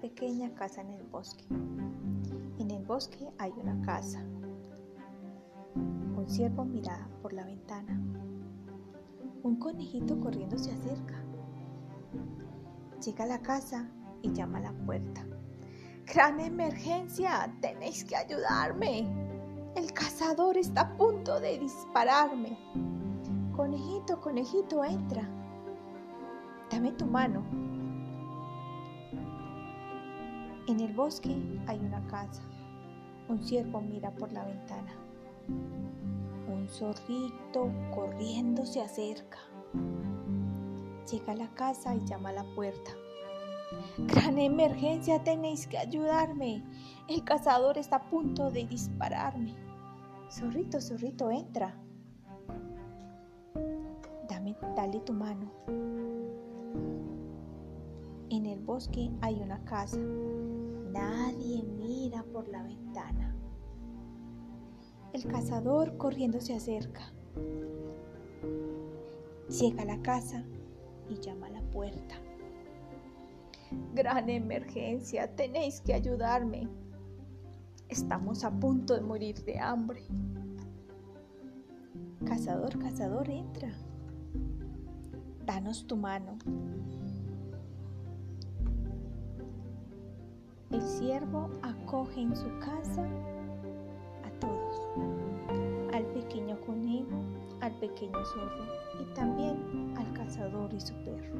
pequeña casa en el bosque. En el bosque hay una casa. Un ciervo mira por la ventana. Un conejito corriendo se acerca. Llega a la casa y llama a la puerta. Gran emergencia, tenéis que ayudarme. El cazador está a punto de dispararme. Conejito, conejito, entra. Dame tu mano. En el bosque hay una casa. Un ciervo mira por la ventana. Un zorrito corriendo se acerca. Llega a la casa y llama a la puerta. Gran emergencia, tenéis que ayudarme. El cazador está a punto de dispararme. Zorrito, zorrito, entra. Dame, dale tu mano. En el bosque hay una casa. Nadie mira por la ventana. El cazador corriendo se acerca. Llega a la casa y llama a la puerta. Gran emergencia, tenéis que ayudarme. Estamos a punto de morir de hambre. Cazador, cazador, entra. Danos tu mano. El siervo acoge en su casa a todos, al pequeño conejo, al pequeño zorro y también al cazador y su perro.